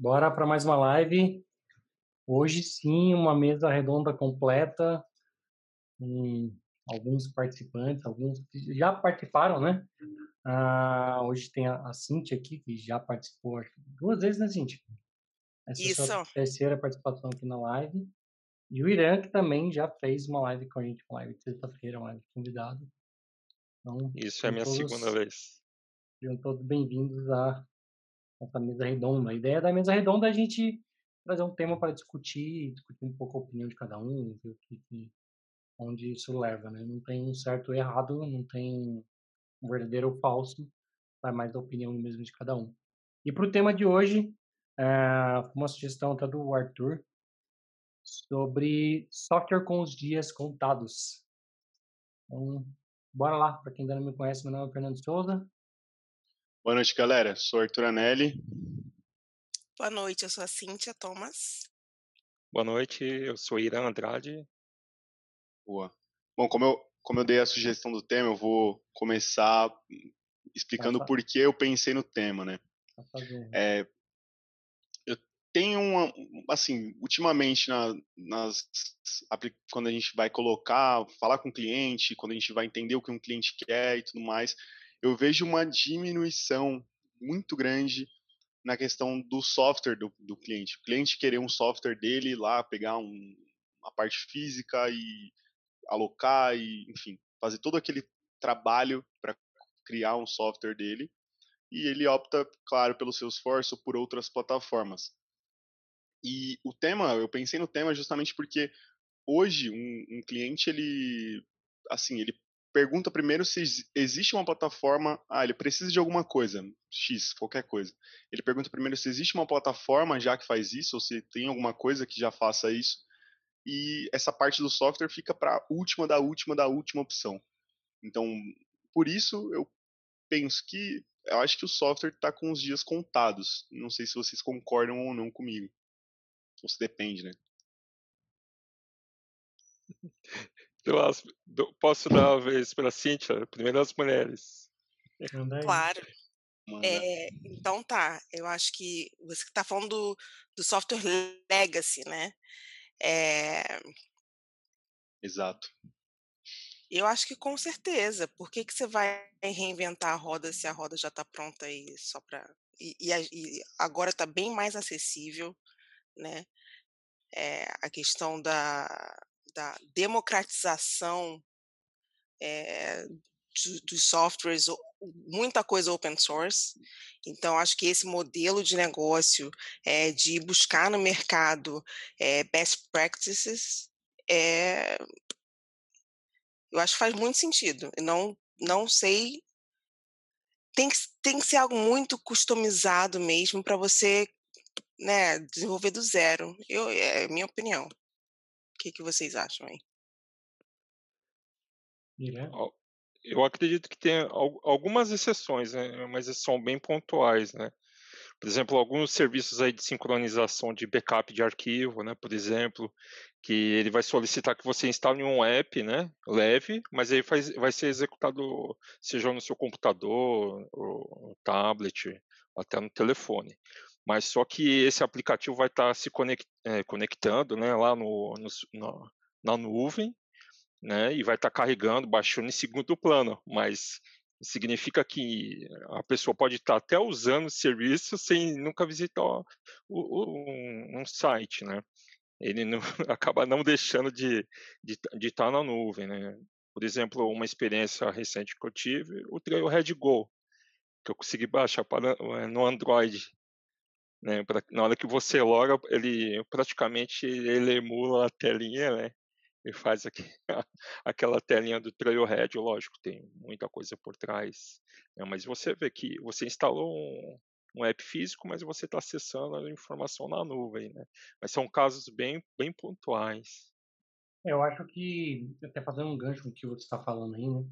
Bora para mais uma live. Hoje sim, uma mesa redonda completa. Com alguns participantes, alguns já participaram, né? Ah, hoje tem a, a Cintia aqui, que já participou duas vezes, né, Cintia? Essa Isso. é a terceira participação aqui na live. E o Irã, que também já fez uma live com a gente, uma live de sexta-feira, uma live de convidado. Então, Isso é a minha todos, segunda vez. Sejam todos bem-vindos a essa mesa redonda. A ideia da mesa redonda é a gente trazer um tema para discutir, discutir um pouco a opinião de cada um, ver o que, onde isso leva, né? Não tem um certo ou errado, não tem um verdadeiro ou falso, vai mais da opinião mesmo de cada um. E para o tema de hoje, é, uma sugestão até do Arthur sobre software com os dias contados. Então, bora lá. Para quem ainda não me conhece, meu nome é Fernando Souza. Boa noite, galera. Sou Arthur Anelli. Boa noite, eu sou a Cíntia Thomas. Boa noite, eu sou Irã Andrade. Boa. Bom, como eu, como eu dei a sugestão do tema, eu vou começar explicando por que eu pensei no tema, né? É, eu tenho uma, assim, ultimamente na, nas quando a gente vai colocar, falar com o cliente, quando a gente vai entender o que um cliente quer e tudo mais, eu vejo uma diminuição muito grande na questão do software do, do cliente. O cliente querer um software dele lá, pegar um, uma parte física e alocar e, enfim, fazer todo aquele trabalho para criar um software dele. E ele opta, claro, pelo seu esforço por outras plataformas. E o tema, eu pensei no tema justamente porque hoje um, um cliente ele assim ele pergunta primeiro se existe uma plataforma. Ah, ele precisa de alguma coisa, X, qualquer coisa. Ele pergunta primeiro se existe uma plataforma já que faz isso, ou se tem alguma coisa que já faça isso. E essa parte do software fica para a última da última da última opção. Então, por isso eu penso que eu acho que o software está com os dias contados. Não sei se vocês concordam ou não comigo. Ou se depende, né? Posso dar uma vez para a Cíntia, primeiro as mulheres. Claro. É, então tá, eu acho que você está falando do, do, software legacy, né? É... Exato. Eu acho que com certeza. Por que, que você vai reinventar a roda se a roda já está pronta aí só para e, e, e, agora está bem mais acessível, né? É, a questão da, da democratização é, dos softwares, muita coisa open source. Então, acho que esse modelo de negócio é, de buscar no mercado é, best practices, é, eu acho que faz muito sentido. Eu não, não sei. Tem que, tem que ser algo muito customizado mesmo para você né, desenvolver do zero. Eu, é a minha opinião. O que, que vocês acham aí? Eu acredito que tem algumas exceções, né? mas são bem pontuais, né? Por exemplo, alguns serviços aí de sincronização de backup de arquivo, né? Por exemplo, que ele vai solicitar que você instale um app, né? Leve, mas aí faz, vai ser executado seja no seu computador, ou no tablet, até no telefone mas só que esse aplicativo vai estar tá se é, conectando né, lá no, no, na, nuvem né, e vai estar tá carregando, baixando em segundo plano, mas significa que a pessoa pode estar tá até usando o serviço sem nunca visitar o, o, um, um, site, né? Ele não, acaba não deixando de estar de, de tá na nuvem, né? Por exemplo, uma experiência recente que eu tive, o Trailhead Go, que eu consegui baixar para, é, no Android né? Na hora que você loga, ele praticamente ele emula a telinha, né? E faz aqui, aquela telinha do Trailhead, lógico, tem muita coisa por trás. Né? Mas você vê que você instalou um, um app físico, mas você está acessando a informação na nuvem, né? Mas são casos bem, bem pontuais. Eu acho que, até fazendo um gancho com o que você está falando aí, né?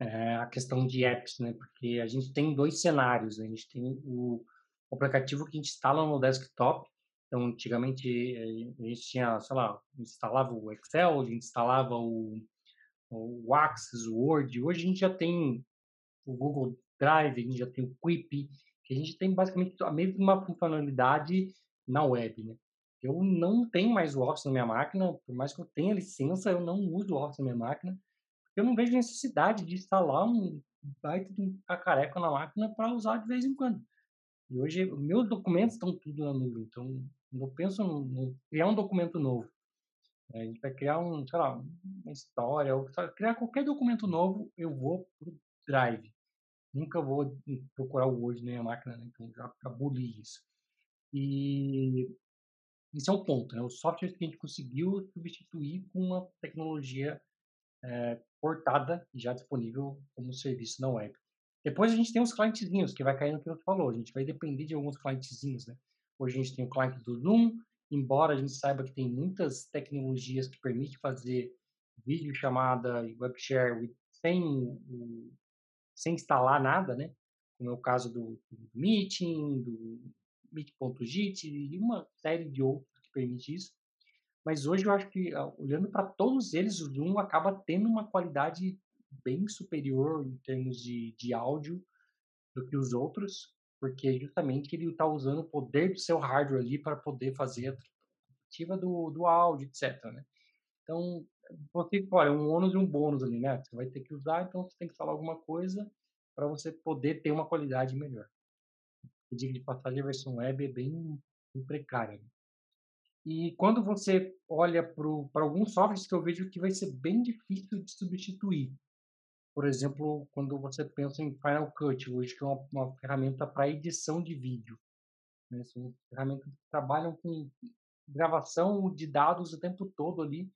É a questão de apps, né? Porque a gente tem dois cenários. Né? A gente tem o, o aplicativo que a gente instala no desktop. Então, antigamente, a gente tinha, sei lá, instalava o Excel, a gente instalava o, o Access, o Word. Hoje a gente já tem o Google Drive, a gente já tem o Quip, que a gente tem basicamente a mesma funcionalidade na web, né? Eu não tenho mais o Office na minha máquina, por mais que eu tenha licença, eu não uso o Office na minha máquina. Eu não vejo necessidade de instalar um baita de um cacareco na máquina para usar de vez em quando. E hoje, meus documentos estão tudo na nuvem, então eu penso em criar um documento novo. A gente vai criar um, sei lá, uma história, ou criar qualquer documento novo, eu vou pro Drive. Nunca vou procurar o Word na minha máquina, né? então já aboli isso. E isso é um ponto, né? O software que a gente conseguiu substituir com uma tecnologia é, portada já disponível como serviço na web. Depois a gente tem os clientezinhos, que vai cair no que você falou. A gente vai depender de alguns clientezinhos, né? Hoje a gente tem o cliente do Zoom, embora a gente saiba que tem muitas tecnologias que permitem fazer vídeo chamada e web share sem, sem instalar nada, né? Como é o caso do, do Meeting, do Meet.git e uma série de outros que permite isso. Mas hoje eu acho que, ah, olhando para todos eles, o Zoom acaba tendo uma qualidade bem superior em termos de, de áudio do que os outros, porque justamente ele está usando o poder do seu hardware ali para poder fazer a tratativa do, do áudio, etc. Né? Então, você, olha, um ônus e um bônus ali, né? Você vai ter que usar, então você tem que falar alguma coisa para você poder ter uma qualidade melhor. E diga de passagem, a versão web é bem, bem precária. Né? E quando você olha para alguns softwares que eu vejo que vai ser bem difícil de substituir. Por exemplo, quando você pensa em Final Cut, hoje que é uma, uma ferramenta para edição de vídeo. Né? São ferramentas que trabalham com gravação de dados o tempo todo ali.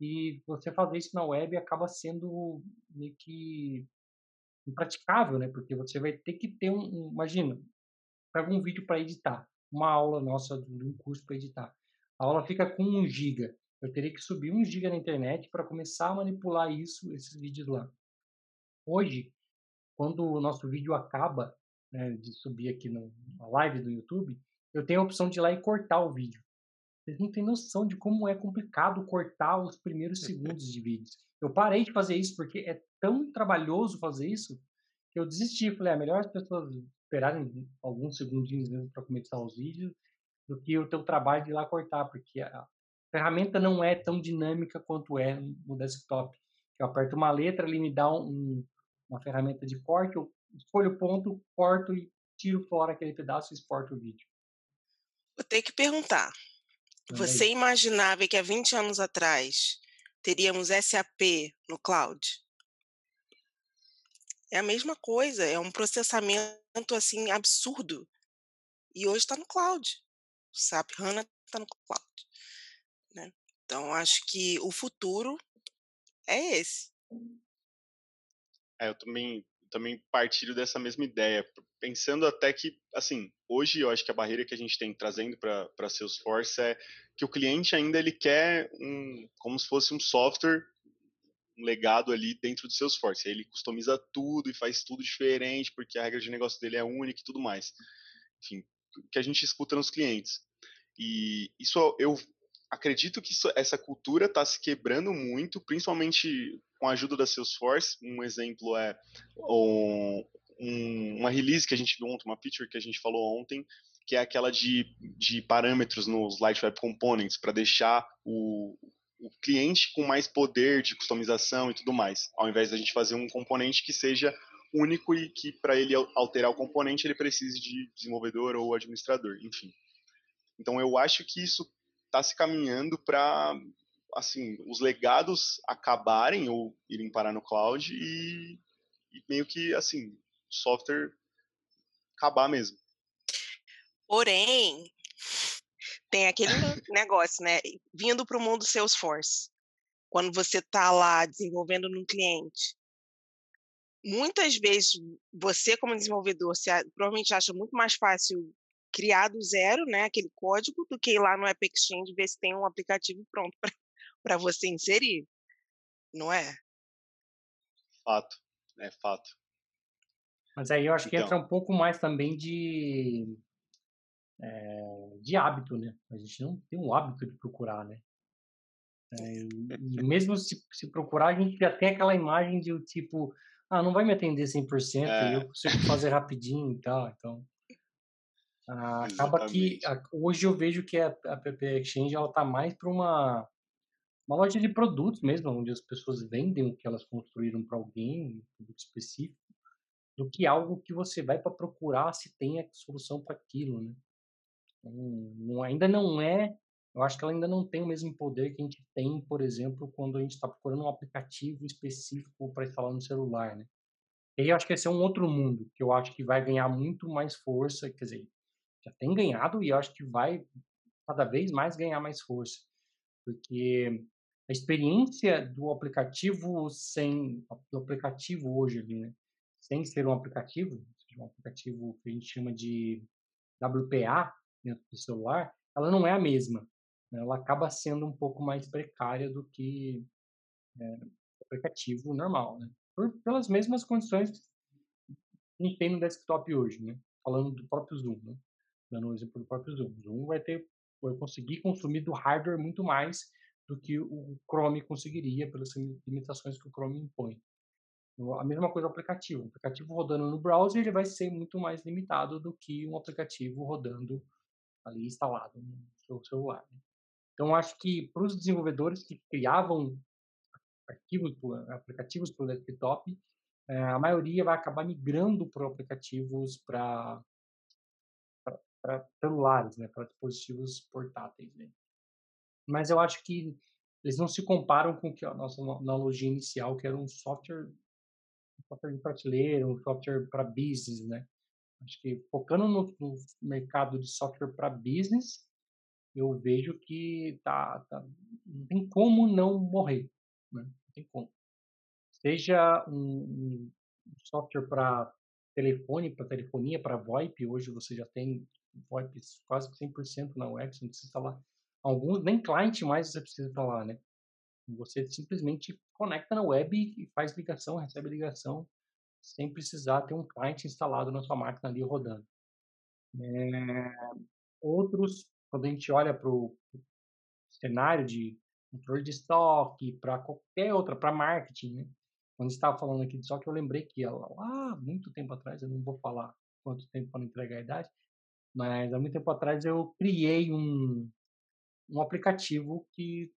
E você fazer isso na web acaba sendo meio que impraticável, né? Porque você vai ter que ter um, um imagina, pega um vídeo para editar, uma aula nossa de um curso para editar. A aula fica com 1 giga. Eu teria que subir 1 giga na internet para começar a manipular isso, esses vídeos lá. Hoje, quando o nosso vídeo acaba né, de subir aqui no, na live do YouTube, eu tenho a opção de ir lá e cortar o vídeo. Vocês não têm noção de como é complicado cortar os primeiros segundos de vídeos. Eu parei de fazer isso porque é tão trabalhoso fazer isso que eu desisti. Falei, é melhor as pessoas esperarem alguns segundinhos para começar os vídeos do que o teu trabalho de ir lá cortar, porque a ferramenta não é tão dinâmica quanto é no desktop. Eu aperto uma letra, ele me dá um, uma ferramenta de corte, eu escolho o ponto, corto e tiro fora aquele pedaço e exporto o vídeo. Vou ter que perguntar. Você imaginava que há 20 anos atrás teríamos SAP no cloud? É a mesma coisa, é um processamento assim absurdo. E hoje está no cloud. O SAP HANA está no cloud. Né? Então, acho que o futuro é esse. É, eu também, também partilho dessa mesma ideia, pensando até que, assim, hoje eu acho que a barreira que a gente tem trazendo para Salesforce é que o cliente ainda ele quer um, como se fosse um software um legado ali dentro do Salesforce. Ele customiza tudo e faz tudo diferente, porque a regra de negócio dele é única e tudo mais. Enfim, o que a gente escuta nos clientes. E isso eu acredito que isso, essa cultura está se quebrando muito, principalmente com a ajuda da Salesforce. Um exemplo é um, um, uma release que a gente viu ontem, uma feature que a gente falou ontem, que é aquela de, de parâmetros nos Light Web Components para deixar o, o cliente com mais poder de customização e tudo mais, ao invés da gente fazer um componente que seja único e que para ele alterar o componente ele precise de desenvolvedor ou administrador, enfim. Então eu acho que isso está se caminhando para assim os legados acabarem ou irem parar no cloud e, e meio que assim o software acabar mesmo. Porém, tem aquele negócio, né? Vindo para o mundo Salesforce, quando você está lá desenvolvendo num cliente, muitas vezes você como desenvolvedor você provavelmente acha muito mais fácil criar do zero, né, aquele código, do que ir lá no App Exchange ver se tem um aplicativo pronto para você inserir, não é? Fato, é fato. Mas aí eu acho então. que entra um pouco mais também de é, de hábito, né? A gente não tem um hábito de procurar, né? É, e mesmo se, se, procurar, a gente já tem aquela imagem de tipo, ah, não vai me atender 100%, é. eu consigo fazer rapidinho e tal, então... Ah, acaba que hoje eu vejo que a, a PP Exchange ela tá mais para uma uma loja de produtos mesmo, onde as pessoas vendem o que elas construíram para alguém, um produto específico, do que algo que você vai para procurar se tem a solução para aquilo, né? Então, ainda não é, eu acho que ela ainda não tem o mesmo poder que a gente tem, por exemplo, quando a gente está procurando um aplicativo específico para instalar no celular, né? E aí eu acho que esse é um outro mundo, que eu acho que vai ganhar muito mais força, quer dizer, já tem ganhado e eu acho que vai cada vez mais ganhar mais força. Porque a experiência do aplicativo sem do aplicativo hoje ali, né? Sem ser um aplicativo, um aplicativo que a gente chama de WPA dentro do celular, ela não é a mesma. Né? Ela acaba sendo um pouco mais precária do que é, o aplicativo normal, né? Por, pelas mesmas condições que a gente tem no desktop hoje, né? Falando do próprio Zoom, né? Dando um exemplo do próprio Zoom. O Zoom vai ter vai conseguir consumir do hardware muito mais do que o Chrome conseguiria pelas limitações que o Chrome impõe. A mesma coisa o aplicativo. O aplicativo rodando no browser ele vai ser muito mais limitado do que um aplicativo rodando ali instalado no seu celular. Né? Então, acho que para os desenvolvedores que criavam arquivos, aplicativos para o desktop, eh, a maioria vai acabar migrando para aplicativos para celulares, né, para dispositivos portáteis. Né? Mas eu acho que eles não se comparam com a nossa analogia inicial, que era um software, um software de prateleira, um software para business, né? Acho que focando no, no mercado de software para business, eu vejo que tá, tá, não tem como não morrer, né? Não tem como. Seja um, um software para telefone, para telefonia, para VoIP, hoje você já tem VoIP quase 100% na você não precisa instalar alguns nem client mais você precisa falar, né? Você simplesmente conecta na web e faz ligação, recebe ligação, sem precisar ter um client instalado na sua máquina ali rodando. É, outros, quando a gente olha para o cenário de controle de estoque, para qualquer outra, para marketing, né? Quando estava falando aqui de estoque, eu lembrei que lá, muito tempo atrás, eu não vou falar quanto tempo para entregar a idade, mas há muito tempo atrás eu criei um, um aplicativo que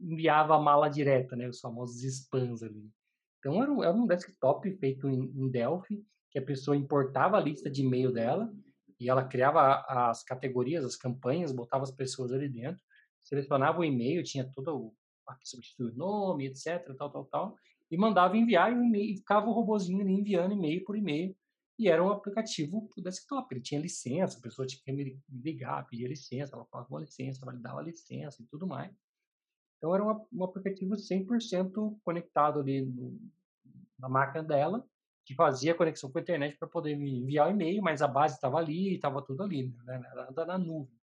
enviava a mala direta, né, os famosos spams ali. Então era um, era um desktop feito em, em Delphi, que a pessoa importava a lista de e-mail dela e ela criava as categorias, as campanhas, botava as pessoas ali dentro, selecionava o e-mail, tinha todo o substituir o nome, etc, tal, tal, tal, e mandava enviar e, ficava o robozinho ali enviando e-mail por e-mail e era um aplicativo para desktop. Ele tinha licença, a pessoa tinha que me ligar, pedir licença, ela falava uma licença, validava a licença e tudo mais. Então era um, aplicativo 100% conectado ali no, na máquina dela, que fazia conexão com a internet para poder enviar o e-mail, mas a base estava ali, estava tudo ali, né? Era na nuvem.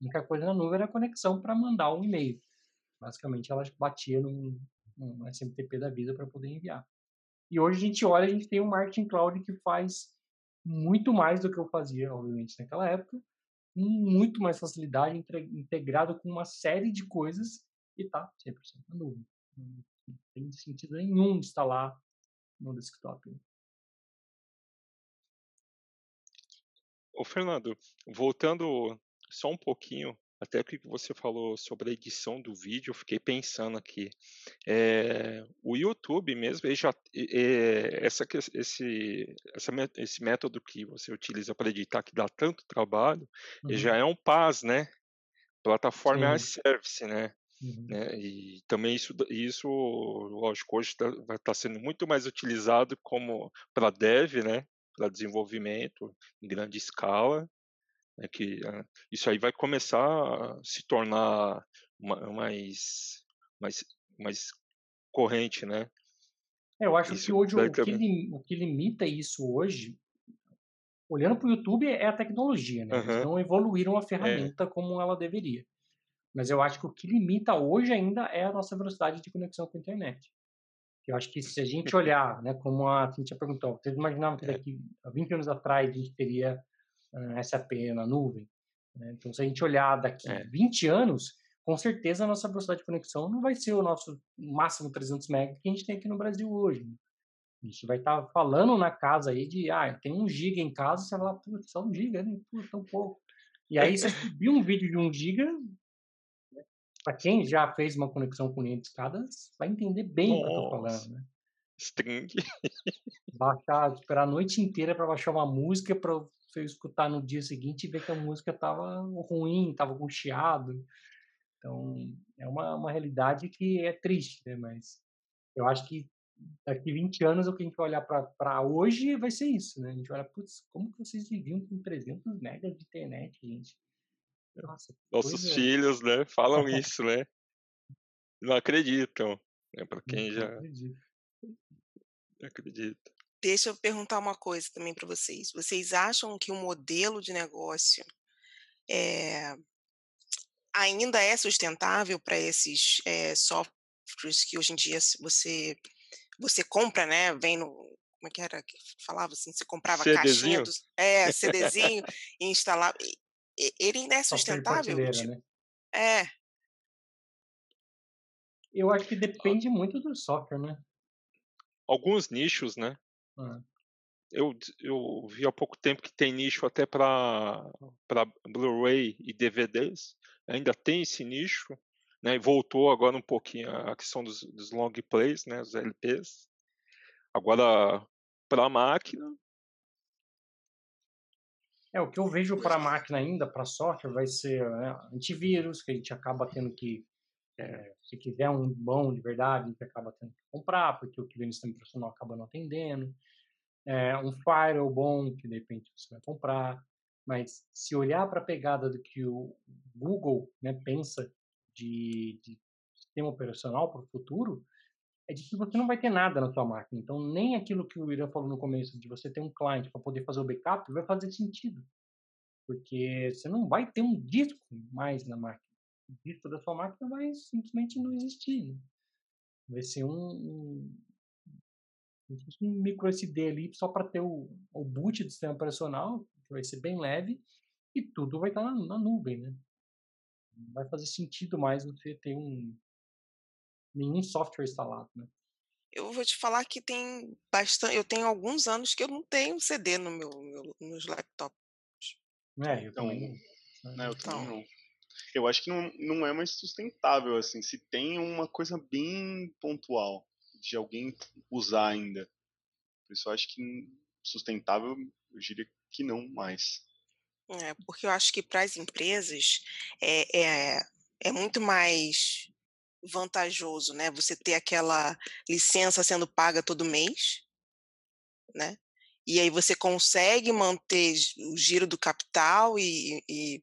A única coisa na nuvem era a conexão para mandar um e-mail. Basicamente, ela batia num, num SMTP da vida para poder enviar. E hoje a gente olha, a gente tem um marketing cloud que faz muito mais do que eu fazia, obviamente, naquela época, com muito mais facilidade, integrado com uma série de coisas e tá 100% na nuvem. Não tem sentido nenhum instalar no desktop. Ô, Fernando, voltando só um pouquinho até o que você falou sobre a edição do vídeo, eu fiquei pensando aqui. É, o YouTube mesmo, ele já, é, essa, esse, essa, esse método que você utiliza para editar, que dá tanto trabalho, uhum. já é um PaaS, né? Plataforma as Service, né? Uhum. né? E também isso, isso lógico, hoje tá, estar tá sendo muito mais utilizado como para dev, né? Para desenvolvimento em grande escala é que uh, isso aí vai começar a se tornar mais, mais, mais corrente, né? É, eu acho isso que hoje o que, o que, limita isso hoje, olhando para o YouTube, é a tecnologia, né? Eles não evoluíram a é. ferramenta é. como ela deveria. Mas eu acho que o que limita hoje ainda é a nossa velocidade de conexão com a internet. Eu acho que se a gente olhar, né, como a Cintia perguntou, vocês imaginavam que é. daqui a 20 anos atrás a gente teria uh, SAP na nuvem. Né? Então, se a gente olhar daqui é. 20 anos, com certeza a nossa velocidade de conexão não vai ser o nosso máximo 300 MB que a gente tem aqui no Brasil hoje. Né? A gente vai estar tá falando na casa aí de, ah, tem um giga em casa, você vai lá, putz, só um giga, né? Putz, tão pouco. E aí você subir um vídeo de um giga, né? para quem já fez uma conexão com linha de escadas, vai entender bem o que eu tô falando, né? String. Baixar, esperar a noite inteira para baixar uma música para você escutar no dia seguinte e ver que a música tava ruim, tava com chiado. Então, é uma, uma realidade que é triste, né? Mas eu acho que daqui 20 anos o que a gente vai olhar para hoje vai ser isso, né? A gente vai olhar, putz, como que vocês viviam com 300 megas de internet, gente? Nossa, Nossos coisa... filhos, né, falam isso, né? Não acreditam. Né? Para quem já acredita. Acredita. Deixa eu perguntar uma coisa também para vocês. Vocês acham que o modelo de negócio é, ainda é sustentável para esses é, softwares que hoje em dia você você compra, né? Vem no. Como é que era que falava assim? Você comprava CDzinho? caixinha do, é, CDzinho e instalava. Ele ainda é sustentável? Tipo, né? É. Eu acho que depende muito do software, né? Alguns nichos, né? Ah. Eu, eu vi há pouco tempo que tem nicho até para Blu-ray e DVDs. Ainda tem esse nicho né, e voltou agora um pouquinho a questão dos, dos long plays, né, os LPs. Agora, para a máquina. É, o que eu vejo para a máquina ainda, para software, vai ser né, antivírus, que a gente acaba tendo que, é, se quiser um bom de verdade, gente acaba tendo que comprar, porque o no sistema profissional acaba não atendendo. É, um firewall bom, que de repente você vai comprar. Mas se olhar para a pegada do que o Google né, pensa de, de sistema operacional para o futuro é de que você não vai ter nada na sua máquina. Então, nem aquilo que o Irã falou no começo, de você ter um cliente para poder fazer o backup, vai fazer sentido. Porque você não vai ter um disco mais na máquina. Disco da sua máquina vai simplesmente não existir. Né? Vai ser um, um, um micro SD ali só para ter o, o boot do sistema operacional, que vai ser bem leve, e tudo vai estar na, na nuvem, né? vai fazer sentido mais você ter um nenhum software instalado, né? Eu vou te falar que tem bastante. Eu tenho alguns anos que eu não tenho CD no meu, meu nos laptops. É, eu então, também. Não, eu então. também não. Eu acho que não, não é mais sustentável, assim, se tem uma coisa bem pontual de alguém usar ainda. Por isso eu acho que sustentável, eu diria que não mais. É, porque eu acho que para as empresas é, é, é muito mais vantajoso, né? Você ter aquela licença sendo paga todo mês, né? E aí você consegue manter o giro do capital e, e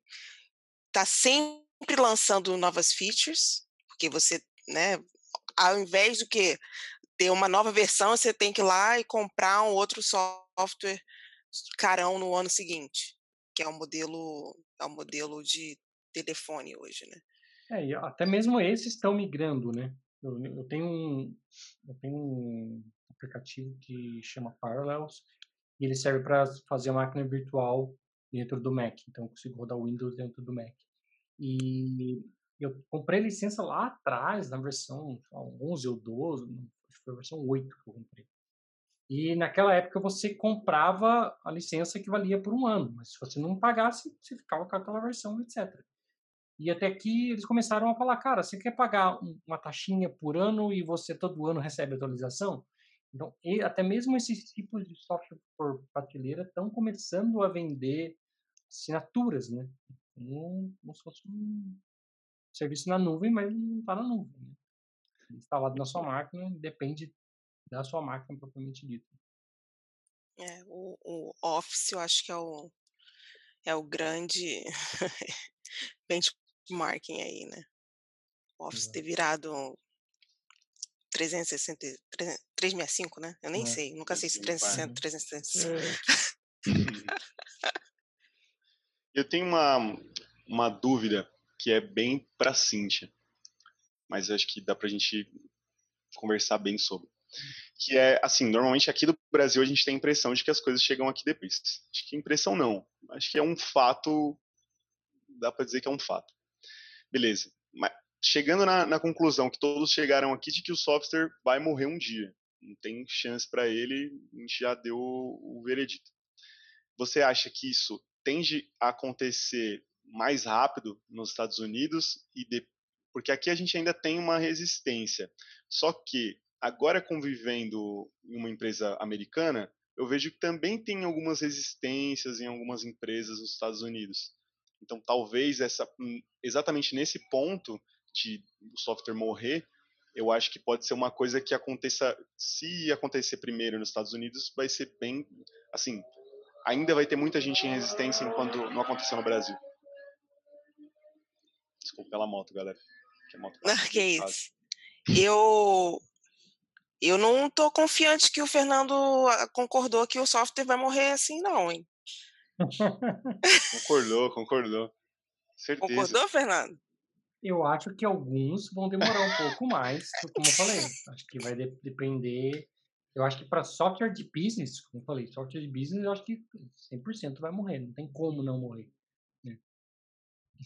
tá sempre lançando novas features, porque você, né? Ao invés do que ter uma nova versão, você tem que ir lá e comprar um outro software carão no ano seguinte que é o modelo é o modelo de telefone hoje, né? É, e até mesmo esses estão migrando, né? Eu, eu, tenho um eu tenho um aplicativo que chama Parallels e ele serve para fazer a máquina virtual dentro do Mac, então eu consigo rodar Windows dentro do Mac. E eu comprei licença lá atrás, na versão 11 ou 12, acho que foi a versão 8 que eu comprei. E naquela época você comprava a licença que valia por um ano, mas se você não pagasse, você ficava com aquela versão, etc. E até que eles começaram a falar, cara, você quer pagar uma taxinha por ano e você todo ano recebe atualização? Então, até mesmo esses tipos de software por prateleira estão começando a vender assinaturas, né? Como, como se fosse um serviço na nuvem, mas não está na nuvem. Né? Instalado na sua máquina, depende da sua máquina propriamente dita. É, o, o Office eu acho que é o, é o grande benchmarking aí, né? O Office ter virado 360, 365, né? Eu nem é. sei, nunca sei se 360, 365. É. Eu tenho uma, uma dúvida que é bem para Cíntia, mas acho que dá para a gente conversar bem sobre que é assim, normalmente aqui do Brasil a gente tem a impressão de que as coisas chegam aqui depois. Acho que impressão não, acho que é um fato, dá para dizer que é um fato. Beleza, mas chegando na, na, conclusão que todos chegaram aqui de que o software vai morrer um dia, não tem chance para ele, a gente já deu o, veredito. Você acha que isso tende a acontecer mais rápido nos Estados Unidos e de, porque aqui a gente ainda tem uma resistência. Só que agora convivendo em uma empresa americana, eu vejo que também tem algumas resistências em algumas empresas nos Estados Unidos. Então, talvez essa hum, exatamente nesse ponto de o software morrer, eu acho que pode ser uma coisa que aconteça, se acontecer primeiro nos Estados Unidos, vai ser bem, assim, ainda vai ter muita gente em resistência enquanto não aconteceu no Brasil. Desculpa pela moto, galera. Que, moto não, que isso. Eu eu não tô confiante que o Fernando ah, concordou que o software vai morrer assim, não, hein? concordou, concordou. Certeza. Concordou, Fernando? Eu acho que alguns vão demorar um pouco mais, como eu falei. Acho que vai depender. Eu acho que para software de business, como eu falei, software de business, eu acho que 100% vai morrer. Não tem como não morrer. Né?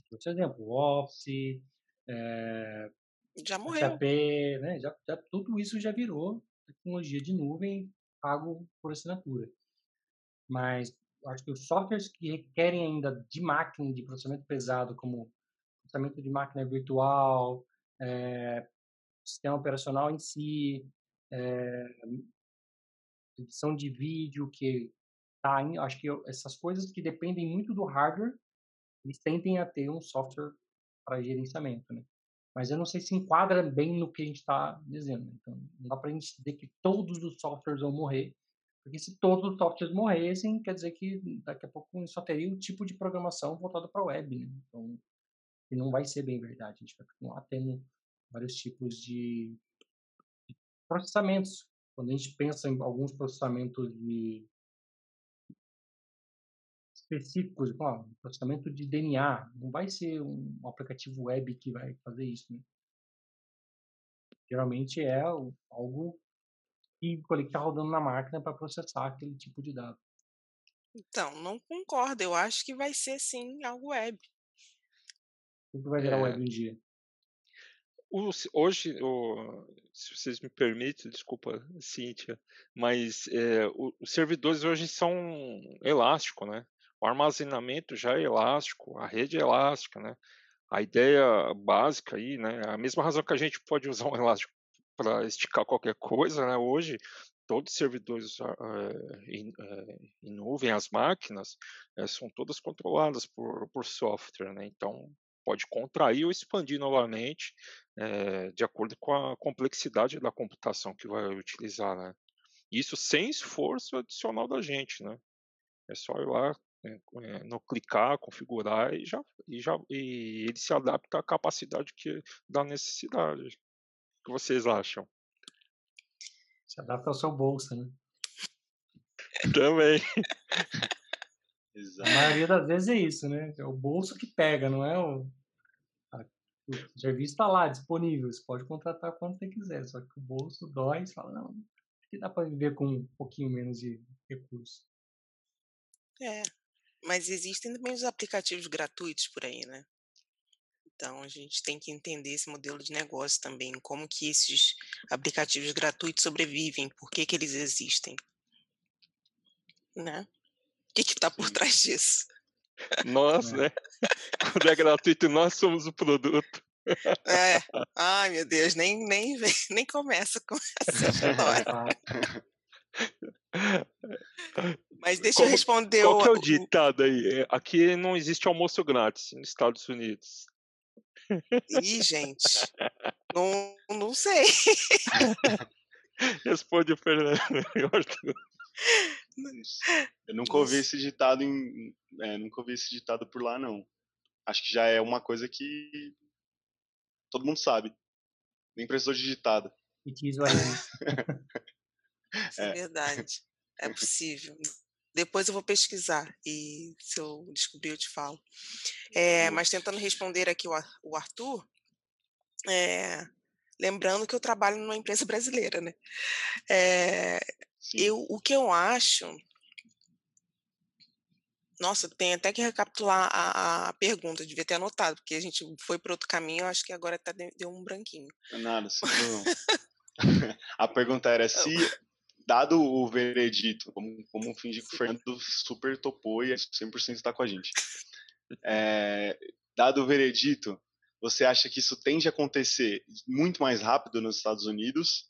Por exemplo, Office, é, já morreu. SAP, né? Já, já, tudo isso já virou tecnologia de nuvem pago por assinatura. Mas acho que os softwares que requerem ainda de máquina, de processamento pesado, como processamento de máquina virtual, é, sistema operacional em si, é, edição de vídeo, que tá acho que essas coisas que dependem muito do hardware, eles tendem a ter um software para gerenciamento, né? Mas eu não sei se enquadra bem no que a gente está dizendo. Então, não dá para a gente dizer que todos os softwares vão morrer, porque se todos os softwares morressem, quer dizer que daqui a pouco só teria um tipo de programação voltado para a web, né? Então, e não vai ser bem verdade. A gente vai continuar tendo vários tipos de processamentos. Quando a gente pensa em alguns processamentos de específicos, como um processamento de DNA, não vai ser um aplicativo web que vai fazer isso. Né? Geralmente é algo que está rodando na máquina para processar aquele tipo de dado. Então, não concordo. Eu acho que vai ser sim algo web. O que vai virar é... web um dia? O, hoje, o, se vocês me permitem, desculpa, Cíntia, mas é, o, os servidores hoje são elásticos, né? O armazenamento já é elástico, a rede é elástica, né? A ideia básica aí, né? A mesma razão que a gente pode usar um elástico para esticar qualquer coisa, né? Hoje, todos os servidores é, em, é, em, nuvem, as máquinas, é, são todas controladas por, por software, né? Então, pode contrair ou expandir novamente, é, de acordo com a complexidade da computação que vai utilizar, né? Isso sem esforço adicional da gente, né? É só ir lá é, no clicar, configurar e já, e já e ele se adapta à capacidade que da necessidade. O que vocês acham? Se adapta ao seu bolso, né? Também. A maioria das vezes é isso, né? É o bolso que pega, não é o, o serviço está lá disponível, você pode contratar quando você quiser, só que o bolso dói e você fala, não, que dá para viver com um pouquinho menos de recurso. É, mas existem também os aplicativos gratuitos por aí, né? Então a gente tem que entender esse modelo de negócio também, como que esses aplicativos gratuitos sobrevivem, por que, que eles existem, né? O que está por trás disso? Nós, é. né? Quando é gratuito, nós somos o produto. É. Ai, meu Deus, nem, nem, nem começa com essa história. Mas deixa Como, eu responder qual o. Qual é o ditado aí? É, aqui não existe almoço grátis nos Estados Unidos. Ih, gente. Não, não sei. Responde o Fernando. Eu nunca ouvi esse ditado em, é, nunca ouvi esse ditado por lá não. Acho que já é uma coisa que todo mundo sabe. Nem precisou de ditado. Isso é verdade. É possível. Depois eu vou pesquisar e se eu descobrir eu te falo. É, mas tentando responder aqui o Arthur, é, lembrando que eu trabalho numa empresa brasileira, né? É, eu, o que eu acho. Nossa, tem até que recapitular a, a, pergunta, devia ter anotado, porque a gente foi para outro caminho, acho que agora tá, deu um branquinho. É nada, sim, a pergunta era se, dado o veredito, como, como fingir que o Fernando super topou e 100% está com a gente. É, dado o veredito, você acha que isso tende a acontecer muito mais rápido nos Estados Unidos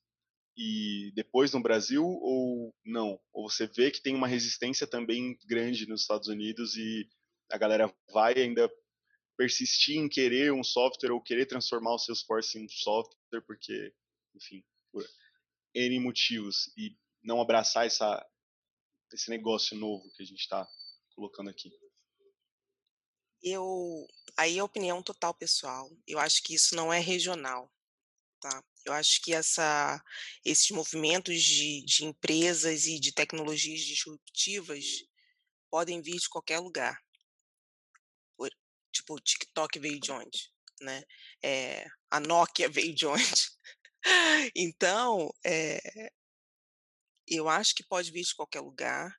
e depois no Brasil ou não? Ou você vê que tem uma resistência também grande nos Estados Unidos e a galera vai ainda persistir em querer um software ou querer transformar o Salesforce em um software porque, enfim, por N motivos e não abraçar essa, esse negócio novo que a gente está colocando aqui? Eu, aí é opinião total pessoal. Eu acho que isso não é regional, tá? Eu acho que essa, esses movimentos de, de empresas e de tecnologias disruptivas podem vir de qualquer lugar. Por, tipo, o TikTok veio de onde? Né? É, a Nokia veio de onde? então, é, eu acho que pode vir de qualquer lugar.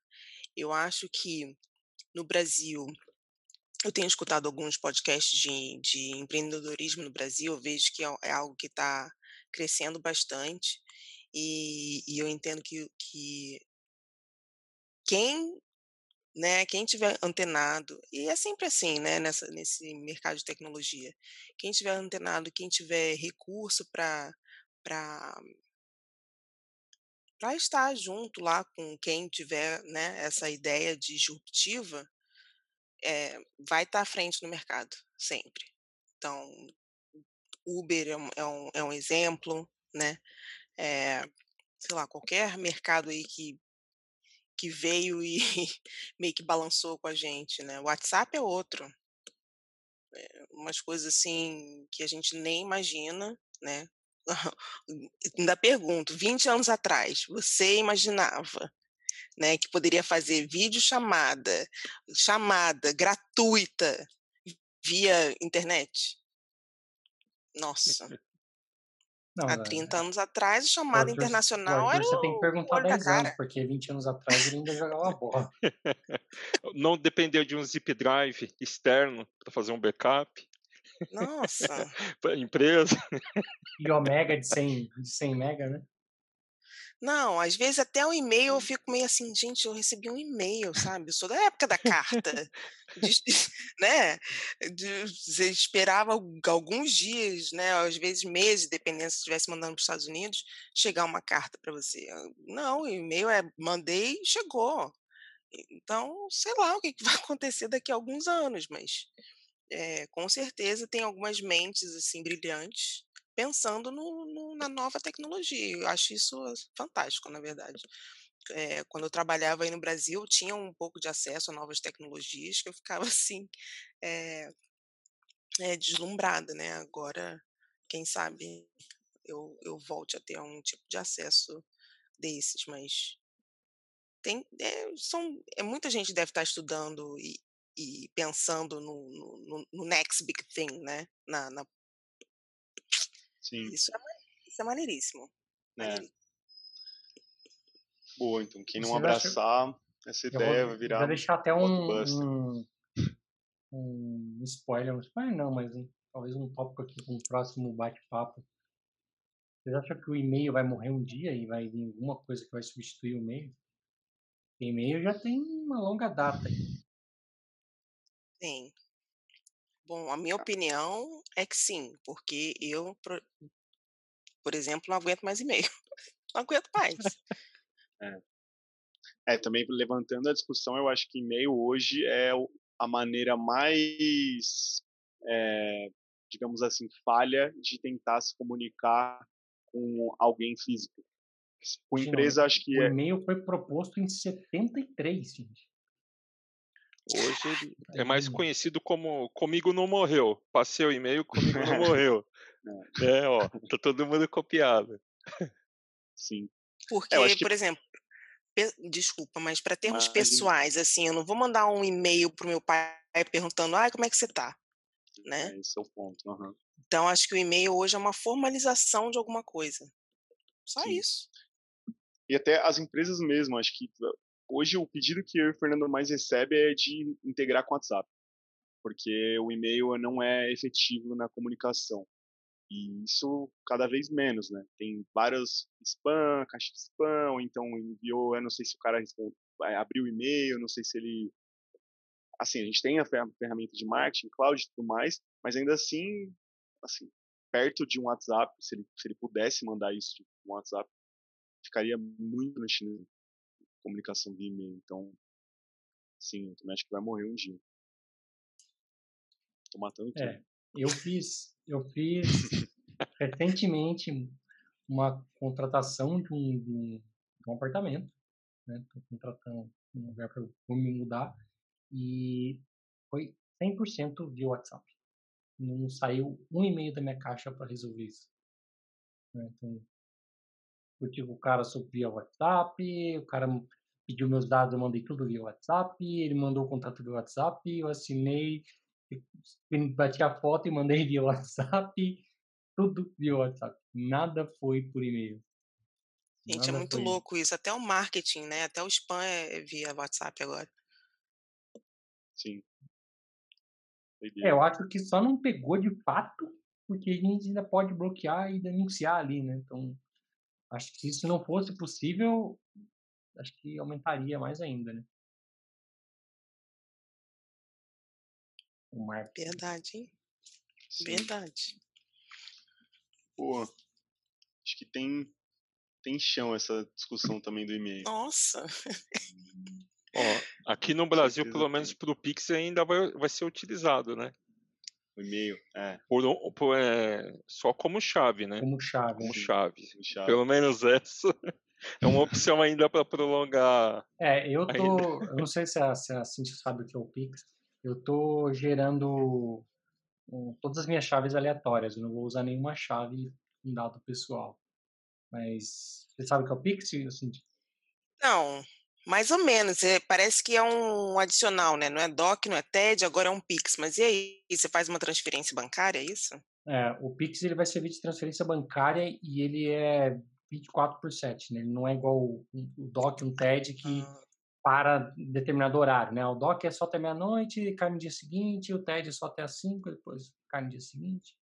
Eu acho que no Brasil eu tenho escutado alguns podcasts de, de empreendedorismo no Brasil, eu vejo que é, é algo que está crescendo bastante, e, e, eu entendo que, que quem né, quem tiver antenado, e é sempre assim, né, nessa, nesse mercado de tecnologia, quem tiver antenado, quem tiver recurso para para estar junto lá com quem tiver né, essa ideia disruptiva, é, vai estar à frente no mercado, sempre. Então, Uber é um, é um, é um exemplo, né? É, sei lá, qualquer mercado aí que, que veio e meio que balançou com a gente, né? WhatsApp é outro. É, umas coisas assim que a gente nem imagina, né? Ainda pergunto, 20 anos atrás, você imaginava né, que poderia fazer vídeo chamada, chamada gratuita via internet. Nossa. Não, Há 30 é, anos atrás, chamada Arthur, internacional Arthur, era. Você tem que perguntar 10 anos, porque 20 anos atrás ele ainda jogava bola. Não dependeu de um zip drive externo para fazer um backup. Nossa. empresa. E Omega de 100, de 100 mega, né? Não, às vezes até o e-mail eu fico meio assim, gente, eu recebi um e-mail, sabe? Eu sou da época da carta, de, né? De, esperava alguns dias, né? Às vezes meses, dependendo se estivesse mandando para os Estados Unidos, chegar uma carta para você. Não, o e-mail é mandei, chegou. Então, sei lá o que vai acontecer daqui a alguns anos, mas é, com certeza tem algumas mentes assim brilhantes pensando no, no, na nova tecnologia. Eu acho isso fantástico, na verdade. É, quando eu trabalhava aí no Brasil, tinha um pouco de acesso a novas tecnologias que eu ficava assim é, é, deslumbrada, né? Agora, quem sabe eu, eu volte a ter um tipo de acesso desses, mas tem é, são é, muita gente deve estar estudando e, e pensando no, no, no, next big thing, né? Na, na Sim. Isso é, isso é maneiríssimo. É. Boa, então quem não Você abraçar acha... essa ideia vou, vai virar. Vai deixar até um, um, um, spoiler, um spoiler não, mas um, talvez um tópico aqui com o próximo bate-papo. Vocês acham que o e-mail vai morrer um dia e vai vir alguma coisa que vai substituir o e-mail? E-mail já tem uma longa data. Sim. Bom, a minha opinião é que sim, porque eu, por, exemplo, não aguento mais e-mail. Não aguento mais. É. é, também levantando a discussão, eu acho que e-mail hoje é a maneira mais, é, digamos assim, falha de tentar se comunicar com alguém físico. Com empresa, acho que o é. O e-mail foi proposto em 73, gente. Hoje é mais conhecido como Comigo Não Morreu. Passei o e-mail, Comigo Não Morreu. É, ó, tá todo mundo copiado. Sim. Porque, é, que... por exemplo, desculpa, mas para termos mas... pessoais, assim, eu não vou mandar um e-mail pro meu pai perguntando, ah, como é que você tá? Né? É, esse é o ponto. Uhum. Então, acho que o e-mail hoje é uma formalização de alguma coisa. Só Sim. isso. E até as empresas mesmo, acho que hoje o pedido que eu e o Fernando mais recebe é de integrar com o WhatsApp, porque o e-mail não é efetivo na comunicação. E isso cada vez menos, né? Tem vários spam, caixa de spam, ou então enviou, eu não sei se o cara abriu o e-mail, não sei se ele assim, a gente tem a ferramenta de marketing, cloud e tudo mais, mas ainda assim, assim, perto de um WhatsApp, se ele, se ele pudesse mandar isso de um WhatsApp, ficaria muito na China comunicação via e-mail. Então, sim, eu também acho que vai morrer um dia. Tô matando tudo. É, eu fiz, eu fiz recentemente uma contratação de um, de um, de um apartamento, né? Tô contratando um lugar para eu me mudar e foi 100% via WhatsApp. Não saiu um e-mail da minha caixa para resolver isso. Né? Então, eu tive o cara via WhatsApp, o cara pediu meus dados, eu mandei tudo via WhatsApp, ele mandou o contato via WhatsApp, eu assinei, bati a foto e mandei via WhatsApp, tudo via WhatsApp. Nada foi por e-mail. Gente, é Nada é muito foi... louco isso. Até o marketing, né? Até o spam é via WhatsApp agora. Sim. É, eu acho que só não pegou de fato porque a gente ainda pode bloquear e denunciar ali, né? Então, acho que se isso não fosse possível, acho que aumentaria mais ainda, né? O marketing. Verdade, hein? Sim. Verdade. Pô, acho que tem, tem chão essa discussão também do e-mail. Nossa! Ó, aqui no Brasil, pelo menos para o Pix, ainda vai, vai ser utilizado, né? O e-mail, é. Por, por, é. Só como chave, né? Como chave. Como chave. chave. Pelo menos essa é uma opção ainda para prolongar. É, eu tô. Ainda. Eu não sei se a, se a Cintia sabe o que é o Pix. Eu tô gerando um, todas as minhas chaves aleatórias. Eu não vou usar nenhuma chave em dado pessoal. Mas você sabe o que é o Pix, Cintia? Não, mais ou menos, é, parece que é um adicional, né? Não é DOC, não é TED, agora é um Pix. Mas e aí, você faz uma transferência bancária, é isso? É, o Pix ele vai servir de transferência bancária e ele é 24 por 7, né? Ele não é igual o, o DOC, um TED que ah. para determinado horário, né? O DOC é só até meia-noite, cai no dia seguinte, o TED é só até as 5, depois cai no dia seguinte.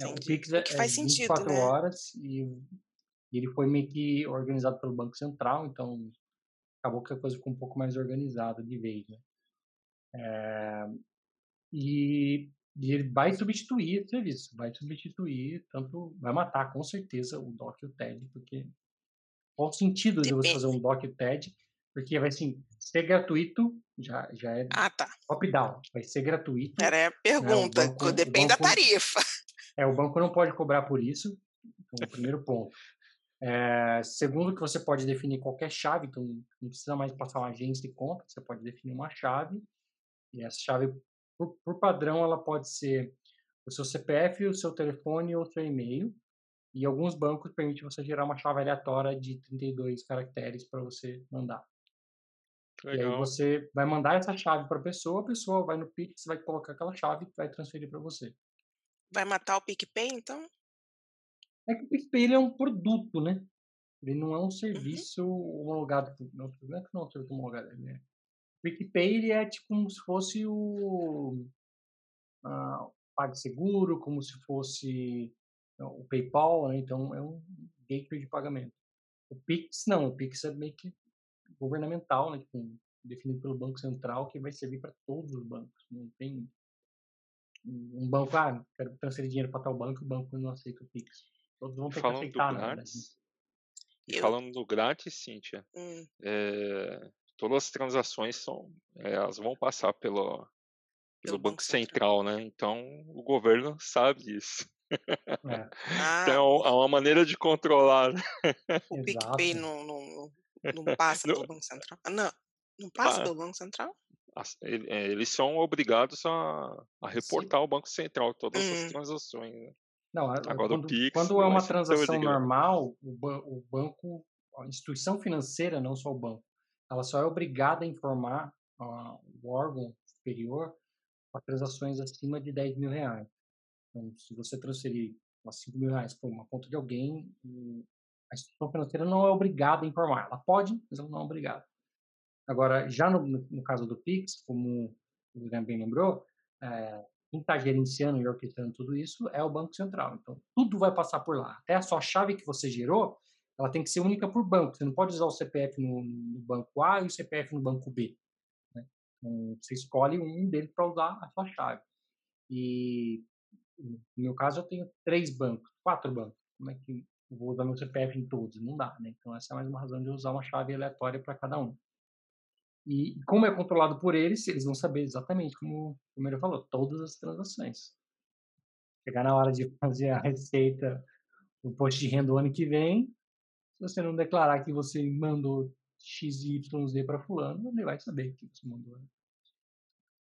É, o Pix é, faz é 24 sentido, né? horas e, e ele foi meio que organizado pelo Banco Central, então acabou que a coisa ficou um pouco mais organizada de vez, né? É, e, e, ele vai substituir esse serviço, vai substituir, tanto vai matar com certeza o DOC e o TED, porque qual o sentido de você fazer um DOC e o TED? Porque vai assim, ser gratuito já, já é ah, tá. top-down, vai ser gratuito. Era a pergunta, né? banco, depende banco, da tarifa. É, o banco não pode cobrar por isso, então, o primeiro ponto. É, segundo, que você pode definir qualquer chave, então não precisa mais passar uma agência de conta, você pode definir uma chave, e essa chave, por, por padrão, ela pode ser o seu CPF, o seu telefone ou o seu e-mail, e alguns bancos permitem você gerar uma chave aleatória de 32 caracteres para você mandar. Legal. E aí você vai mandar essa chave para a pessoa, a pessoa vai no Pix, vai colocar aquela chave e vai transferir para você. Vai matar o PicPay, então? É que o PicPay é um produto, né? Ele não é um uhum. serviço uhum. homologado. Não, não é que não é um serviço homologado. Ele é. O PicPay ele é tipo como se fosse o uh, PagSeguro, como se fosse o PayPal, né? Então é um gateway de pagamento. O Pix não, o Pix é meio que governamental, né? Tipo, definido pelo Banco Central, que vai servir para todos os bancos. Não tem um banco, ah, quero transferir dinheiro para tal banco, o banco não aceita o Pix. Todos vão ter falando que aceitar, do né, grátis, né? Eu... Falando do grátis, Cíntia, hum. é, todas as transações são, é, elas vão passar pelo, pelo Banco, Central, né? Então o governo sabe disso. É. Ah, então é uma maneira de controlar. Né? O PicPay não, não, não passa pelo Banco Central? Ah, não, não passa ah, pelo Banco Central? É, eles são obrigados a, a reportar Sim. ao Banco Central todas hum. as transações. Né? Não, Agora, quando, Pix, quando é uma transação normal, o, ba o, banco, a instituição financeira, não só o banco, ela só é obrigada a informar uh, o órgão superior para transações acima de 10 mil reais. Então, se você transferir 5 mil reais para uma conta de alguém, a instituição financeira não é obrigada a informar. Ela pode, mas ela não é obrigada. Agora, já no, no caso do Pix, como o Guilherme bem lembrou, é, quem está gerenciando e orquestrando tudo isso é o Banco Central. Então, tudo vai passar por lá. Até a sua chave que você gerou, ela tem que ser única por banco. Você não pode usar o CPF no, no banco A e o CPF no banco B. Né? Então, você escolhe um deles para usar a sua chave. E no meu caso, eu tenho três bancos, quatro bancos. Como é que eu vou usar meu CPF em todos? Não dá, né? Então, essa é mais uma razão de usar uma chave aleatória para cada um. E como é controlado por eles, eles vão saber exatamente, como, como ele falou, todas as transações. Chegar na hora de fazer a receita, o post de renda do ano que vem, se você não declarar que você mandou XYZ para fulano, ele vai saber que você mandou.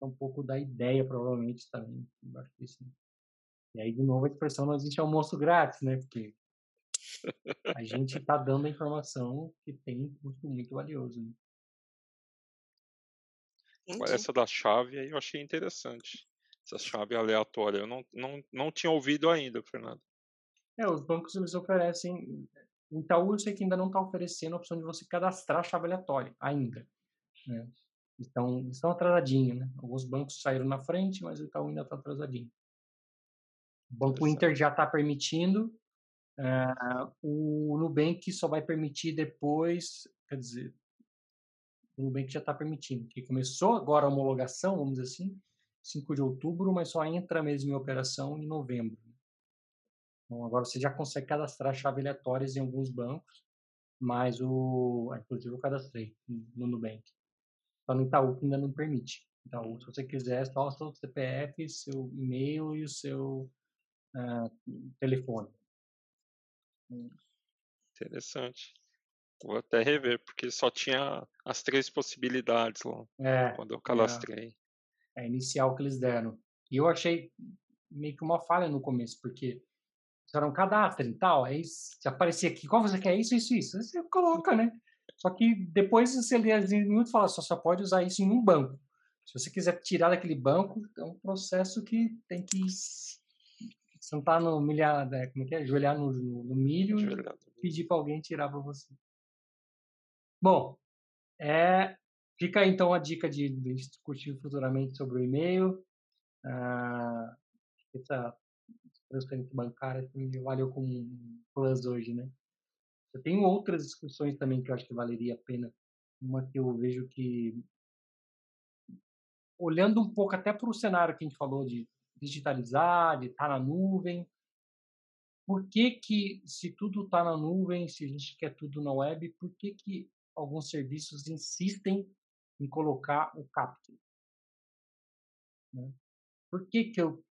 É um pouco da ideia, provavelmente, também, embaixo disso. Né? E aí, de novo, a expressão não existe almoço grátis, né? Porque a gente está dando a informação que tem um custo muito valioso. Né? Essa da chave aí eu achei interessante. Essa chave aleatória. Eu não, não, não tinha ouvido ainda, Fernando. É, os bancos eles oferecem. O Itaú eu sei que ainda não está oferecendo a opção de você cadastrar a chave aleatória, ainda. Né? Então, estão atrasadinhos, né? Alguns bancos saíram na frente, mas o Itaú ainda está atrasadinho. O Banco Inter já está permitindo. Uh, o Nubank só vai permitir depois, quer dizer, o Nubank já está permitindo, que começou agora a homologação, vamos dizer assim, 5 de outubro, mas só entra mesmo em operação em novembro. Então, agora você já consegue cadastrar chave aleatórias em alguns bancos, mas o, inclusive eu cadastrei no Nubank. Só no Itaú que ainda não permite. Então, se você quiser, só o seu CPF, seu e-mail e o seu uh, telefone. Interessante. Vou até rever, porque só tinha as três possibilidades lá é, quando eu cadastrei. É, é inicial que eles deram. E eu achei meio que uma falha no começo, porque era um cadastro e tal, aí se aparecia aqui, qual você quer isso, isso, isso, você coloca, né? Só que depois você lê as minutos e fala, só, só pode usar isso em um banco. Se você quiser tirar daquele banco, é um processo que tem que sentar no milhar, né, como é que é? Ajoelhar no, no, no milho e pedir para alguém tirar para você. Bom, é, fica aí então a dica de, de discutir futuramente sobre o e-mail. Ah, essa transferência bancária me valeu como um plus hoje, né? Eu tenho outras discussões também que eu acho que valeria a pena. Uma que eu vejo que, olhando um pouco até para o cenário que a gente falou de digitalizar, de estar tá na nuvem, por que que, se tudo está na nuvem, se a gente quer tudo na web, por que que alguns serviços insistem em colocar o capture. Né? Por que, que eu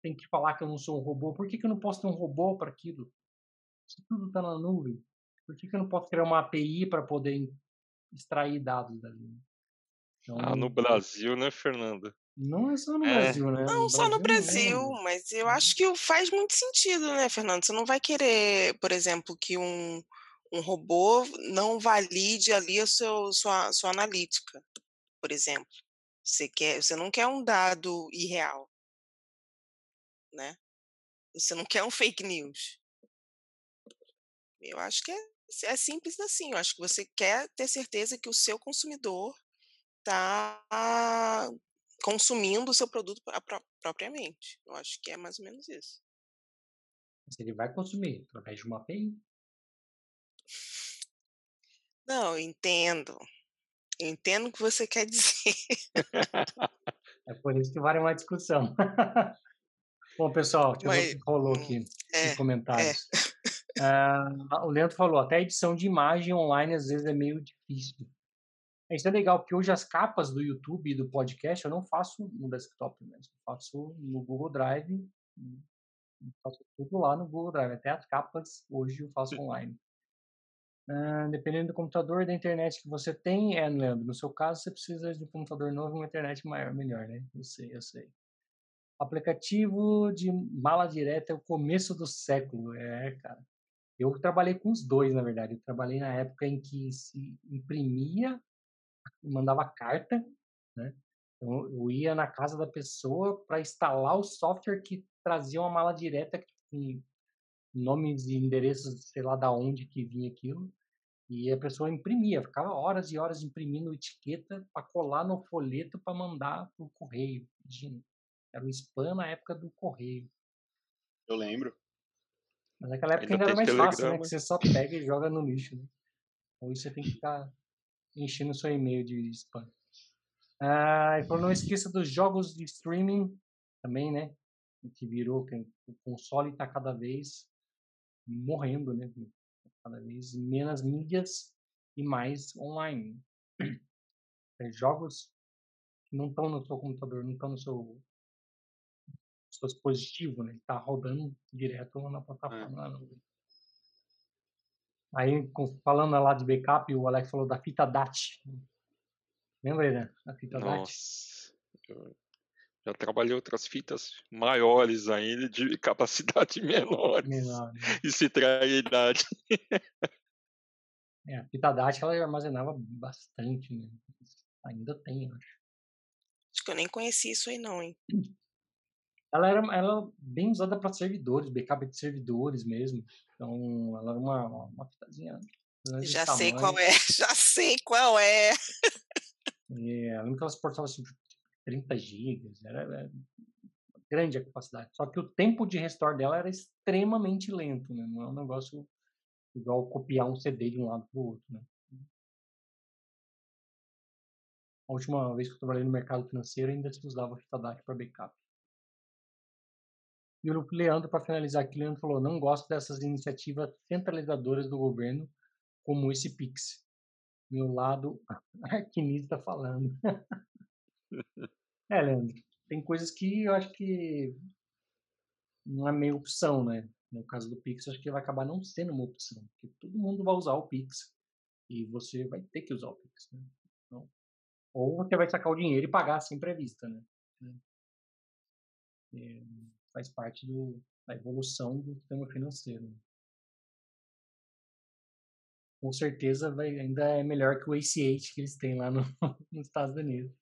tenho que falar que eu não sou um robô? Por que, que eu não posso ter um robô para aquilo? Se tudo está na nuvem, por que, que eu não posso criar uma API para poder extrair dados dali? Então, ah, no Brasil, né, Fernanda? Não é só no é. Brasil, né? Não, no só no Brasil, mesmo. mas eu acho que faz muito sentido, né, Fernando? Você não vai querer, por exemplo, que um, um robô não valide ali a seu, sua, sua analítica, por exemplo. Você, quer, você não quer um dado irreal, né? Você não quer um fake news. Eu acho que é, é simples assim. Eu acho que você quer ter certeza que o seu consumidor está consumindo o seu produto propriamente. Eu acho que é mais ou menos isso. Mas ele vai consumir através de uma API. Não, entendo. Eu entendo o que você quer dizer. é por isso que vale uma discussão. Bom, pessoal, deixa Mas, eu ver o que rolou aqui hum, é, nos é. comentários. É. Uh, o Leandro falou, até a edição de imagem online às vezes é meio difícil. Isso é legal, porque hoje as capas do YouTube e do podcast eu não faço no desktop mesmo. Eu faço no Google Drive. Eu faço tudo lá no Google Drive. Até as capas hoje eu faço online. Uh, dependendo do computador da internet que você tem, é, Leandro, no seu caso você precisa de um computador novo e uma internet maior, melhor, né? Eu sei, eu sei. Aplicativo de mala direta é o começo do século, é, cara. Eu trabalhei com os dois, na verdade. Eu trabalhei na época em que se imprimia, mandava carta, né? Então, eu ia na casa da pessoa para instalar o software que trazia uma mala direta com nomes e endereços, sei lá da onde que vinha aquilo. E a pessoa imprimia, ficava horas e horas imprimindo etiqueta para colar no folheto para mandar pro correio. Imagina. Era o spam na época do correio. Eu lembro. Mas naquela época ainda, ainda era mais telegrama. fácil, né? Que você só pega e joga no lixo. Né? Hoje você tem que ficar enchendo o seu e-mail de spam. Ah, e não esqueça dos jogos de streaming também, né? Que virou, que o console está cada vez morrendo, né? Cada vez menos mídias e mais online. É, jogos que não estão no seu computador, não estão no seu, seu dispositivo, né? Está rodando direto na plataforma. É. Aí, falando lá de backup, o Alex falou da fita DAT. Lembra, né? A fita Nossa. DAT. Já trabalhei outras fitas maiores ainda, de capacidade menor. Menor. Né? E se trai idade. É, a fita DAT ela armazenava bastante, né? Ainda tem, eu acho. Acho que eu nem conheci isso aí não, hein? Ela era, ela bem usada para servidores, backup de servidores mesmo. Então, ela era uma, uma fitazinha. Já sei qual é, já sei qual é. É, eu lembro que ela suportava assim, 30 gigas, era, era, grande a capacidade. Só que o tempo de restore dela era extremamente lento, né? Não é um negócio igual copiar um CD de um lado para o outro, né? A última vez que eu trabalhei no mercado financeiro ainda se usava fita DAC para backup. E o Leandro, para finalizar aqui, Leandro falou: não gosto dessas iniciativas centralizadoras do governo, como esse Pix. Meu lado arquinista falando. é, Leandro, tem coisas que eu acho que não é meio opção, né? No caso do Pix, eu acho que vai acabar não sendo uma opção, porque todo mundo vai usar o Pix e você vai ter que usar o Pix. Né? Então, ou você vai sacar o dinheiro e pagar sem prevista, né? É, faz parte do, da evolução do sistema financeiro. Com certeza vai, ainda é melhor que o ACH que eles têm lá no, nos Estados Unidos.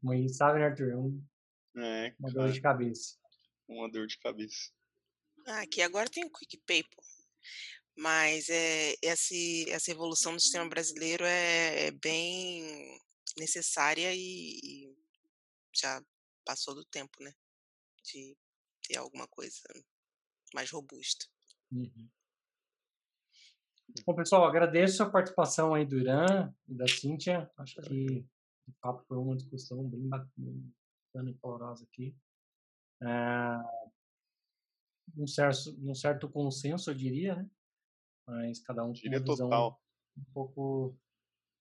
Como a gente sabe, né, Arthur? É, um, é uma dor de cabeça. Uma dor de cabeça. Ah, aqui agora tem o QuickPay, pô. Mas é, essa, essa evolução do sistema brasileiro é, é bem necessária e, e já passou do tempo, né? de ter alguma coisa mais robusta. Uhum. Bom, pessoal, agradeço a participação aí do Irã e da Cíntia. Acho que, de fato, foi uma discussão bem bacana e calorosa aqui. É, um, certo, um certo consenso, eu diria, né? Mas cada um com uma visão total. um pouco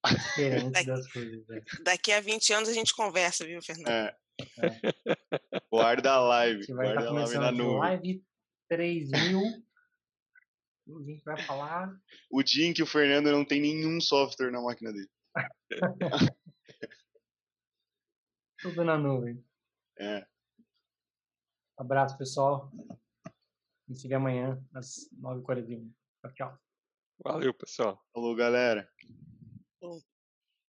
diferente daqui, das coisas. Né? Daqui a 20 anos a gente conversa, viu, Fernando? É. É. Guarda a live. vai guarda estar tá começando a nuvem. live 3000. A gente vai falar. O dia em que o Fernando não tem nenhum software na máquina dele. Tudo na nuvem. É. Abraço, pessoal. Me siga amanhã às 9h41. Tchau, tchau. Valeu, pessoal. Falou, galera. Bom.